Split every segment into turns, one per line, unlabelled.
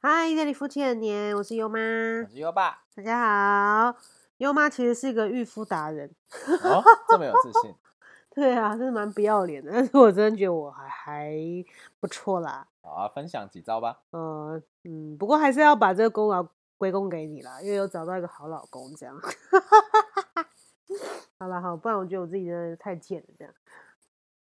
嗨，这里夫妻很年，我是优妈。
我是优爸。
大家好，优妈其实是一个御夫达人。
哦，这么有自信。
对啊，真的蛮不要脸的，但 是我真的觉得我还还不错啦。
好啊，分享几招吧。
呃，嗯，不过还是要把这个功劳归功给你啦，因为有找到一个好老公，这样。好了，好，不然我觉得我自己真的太贱了，这样。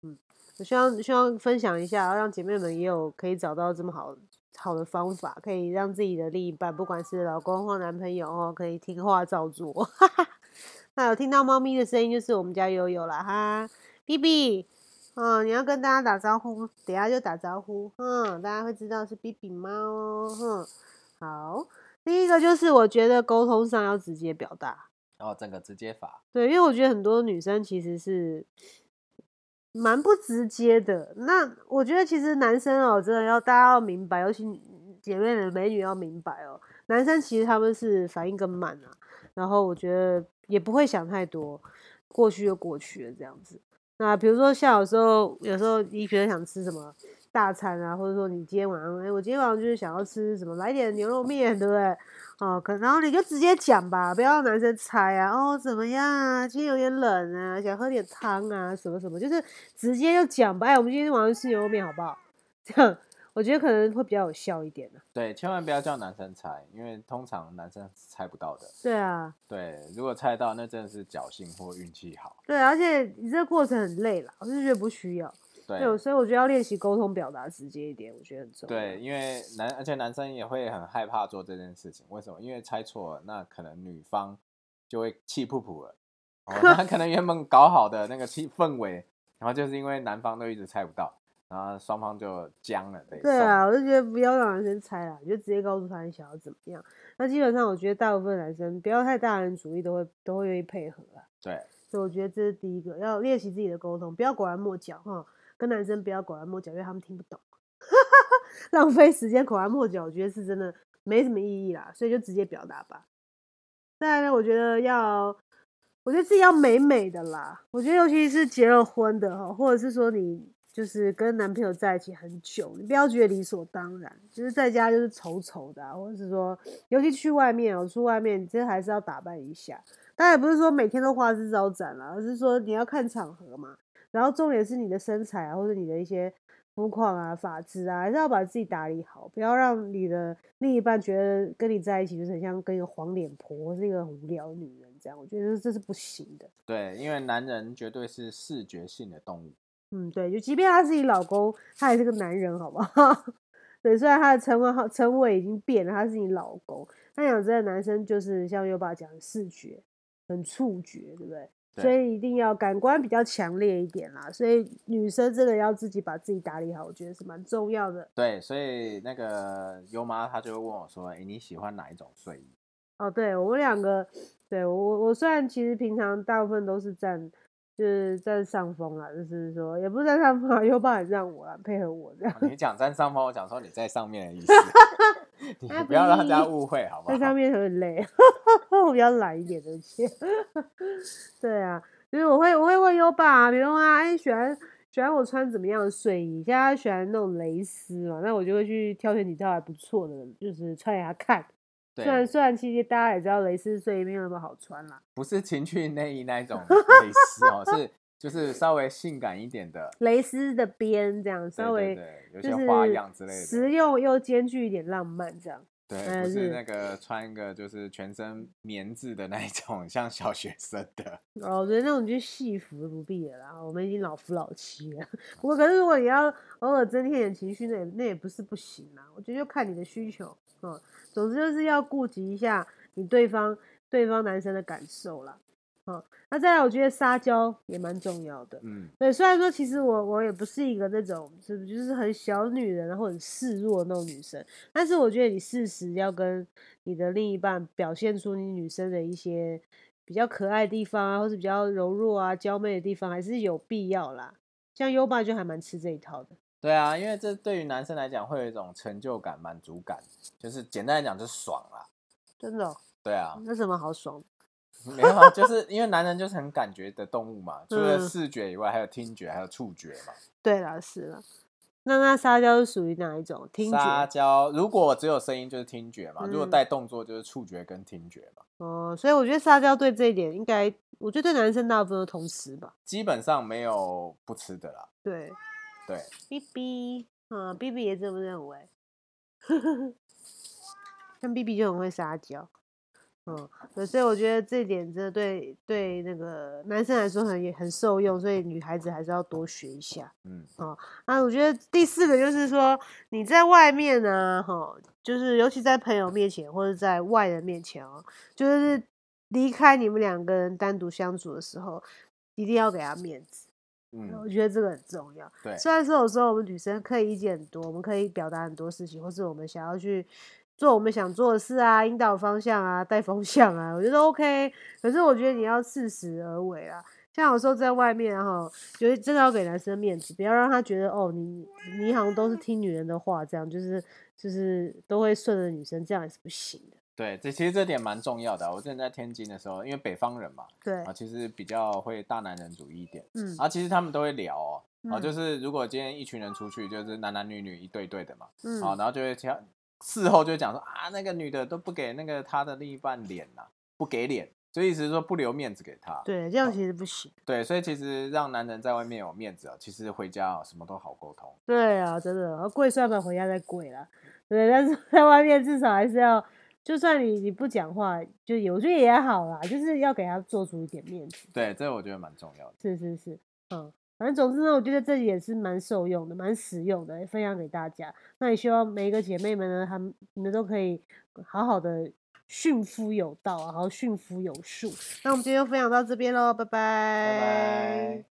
嗯，我希望希望分享一下，让姐妹们也有可以找到这么好好的方法，可以让自己的另一半，不管是老公或男朋友哦，可以听话照做。那有听到猫咪的声音，就是我们家悠悠了哈。B B，嗯，你要跟大家打招呼，等下就打招呼，嗯，大家会知道是 B B 猫哦，哼，好，第一个就是我觉得沟通上要直接表达，
然后整个直接法，
对，因为我觉得很多女生其实是蛮不直接的，那我觉得其实男生哦，真的要大家要明白，尤其姐妹的美女要明白哦，男生其实他们是反应更慢啊，然后我觉得也不会想太多，过去就过去了这样子。那比如说像有时候，有时候你觉得想吃什么大餐啊，或者说你今天晚上，哎，我今天晚上就是想要吃什么，来点牛肉面，对不对？哦，可然后你就直接讲吧，不要让男生猜啊。哦，怎么样啊？今天有点冷啊，想喝点汤啊，什么什么，就是直接就讲吧。哎，我们今天晚上吃牛肉面好不好？这样。我觉得可能会比较有效一点呢。
对，千万不要叫男生猜，因为通常男生猜不到的。
对啊。
对，如果猜到，那真的是侥幸或运气好。
对，而且你这个过程很累了，我就觉得不需要。
对。
所以我觉得要练习沟通表达直接一点，我觉得很重
要。对，因为男，而且男生也会很害怕做这件事情。为什么？因为猜错了，那可能女方就会气噗噗了。哦。那 可能原本搞好的那个气氛围，然后就是因为男方都一直猜不到。然后双方就僵了，对。
对啊，我就觉得不要让男生猜了，你就直接告诉他你想要怎么样。那基本上我觉得大部分男生不要太大人主义，都会都会愿意配合啊。
对。
所以我觉得这是第一个，要练习自己的沟通，不要拐弯抹角哈。跟男生不要拐弯抹角，因为他们听不懂，浪费时间拐弯抹角，我觉得是真的没什么意义啦。所以就直接表达吧。再来呢，我觉得要，我觉得自己要美美的啦。我觉得尤其是结了婚的哈，或者是说你。就是跟男朋友在一起很久，你不要觉得理所当然。就是在家就是丑丑的，或者是说，尤其去外面哦，出外面，你这还是要打扮一下。当然不是说每天都花枝招展了，而是说你要看场合嘛。然后重点是你的身材啊，或者你的一些肤况啊、发质啊，还是要把自己打理好，不要让你的另一半觉得跟你在一起就是很像跟一个黄脸婆或是一个很无聊的女人这样。我觉得这是不行的。
对，因为男人绝对是视觉性的动物。
嗯，对，就即便他是你老公，他也是个男人，好不好？对，虽然他的称谓称谓已经变了，他是你老公，但讲真的，男生就是像优爸讲的，视觉很触觉，对不对？所以一定要感官比较强烈一点啦。所以女生真的要自己把自己打理好，我觉得是蛮重要的。
对，所以那个优妈她就会问我说：“哎，你喜欢哪一种睡衣？”
哦，对我们两个，对我我虽然其实平常大部分都是占。就是占上风啦，就是说也不是占上风啊，优爸也让我配合我这样。
你讲占上风，我讲说你在上面的意思，你不要让大家误会好不好？
在上面很累，我比较懒一点的些。对啊，就是我会我会问优爸，比如啊哎喜欢喜欢我穿怎么样的睡衣，现在喜欢那种蕾丝嘛，那我就会去挑选几套还不错的，就是穿给他看。虽然虽然其实大家也知道蕾丝睡衣没有那么好穿啦，
不是情趣内衣那一种蕾丝哦，是就是稍微性感一点的
蕾丝的边这样，稍微
有些花样之类的，
实用又兼具一点浪漫这样。
对，不是那个穿一个就是全身棉质的那一种，像小学生的。
哦，我觉得那种就戏服不必了啦，我们已经老夫老妻了。不过可是如果你要偶尔增添点情绪，那也那也不是不行啦。我觉得就看你的需求，嗯。总之就是要顾及一下你对方对方男生的感受啦。好，那再来我觉得撒娇也蛮重要的，嗯，对，虽然说其实我我也不是一个那种是就是很小女人然后很示弱那种女生，但是我觉得你适时要跟你的另一半表现出你女生的一些比较可爱的地方啊，或是比较柔弱啊娇媚的地方，还是有必要啦。像优爸就还蛮吃这一套的。
对啊，因为这对于男生来讲会有一种成就感、满足感，就是简单来讲就是爽啦。
真的？
对啊。
那什么好爽？
没有，就是因为男人就是很感觉的动物嘛，除了视觉以外，还有听觉，还有触觉嘛。
对啦，是啦。那那撒娇是属于哪一种？听
撒娇如果只有声音就是听觉嘛，如果
嗯
带动作就是触觉跟听觉嘛。
哦，所以我觉得撒娇对这一点应该，我觉得对男生大部分都通吃吧。
基本上没有不吃的啦。
对
对
，，B B，嗯，B B 也这么认为。像 B B 就很会撒娇，嗯，对，所以我觉得这点真的对对那个男生来说很也很受用，所以女孩子还是要多学一下。
嗯，
啊，我觉得第四个就是说你在外面呢，哈，就是尤其在朋友面前或者在外人面前哦，就是离开你们两个人单独相处的时候，一定要给他面子。嗯我
嗯，
觉得这个很重要。
对，
虽然说有时候我们女生可以意见很多，我们可以表达很多事情，或是我们想要去做我们想做的事啊，引导方向啊，带风向啊，我觉得 OK。可是我觉得你要适时而为啊。像有时候在外面哈，就是真的要给男生面子，不要让他觉得哦，你你好像都是听女人的话，这样就是就是都会顺着女生，这样也是不行的。
对，这其实这点蛮重要的啊。我之前在天津的时候，因为北方人嘛，
对
啊，，其实比较会大男人主义一点。
嗯
啊，其实他们都会聊哦，啊，
嗯
就是如果今天一群人出去，就是男男女女一对对的嘛，
嗯
啊，然后就会讲，事后就会讲说啊，那个女的都不给那个他的另一半脸呐、不给脸，就意思是说不留面子给他。
对，这样其实不行。
对，所以其实让男人在外面有面子啊，其实回家啊什么都好沟通。
对啊，真的，要跪算盘回家再跪啦。对，但是 在外面至少还是要，就算你你不讲话，就有我觉得也好啦，就是要给他做出一点面子。
对，这个我觉得蛮重要的。
是是是，嗯，反正总之呢，我觉得这也是蛮受用的，蛮实用的，分享给大家。那也希望每一个姐妹们呢，她们你们都可以好好的驯服有道，然后驯服有术。那我们今天就分享到这边喽，
拜拜。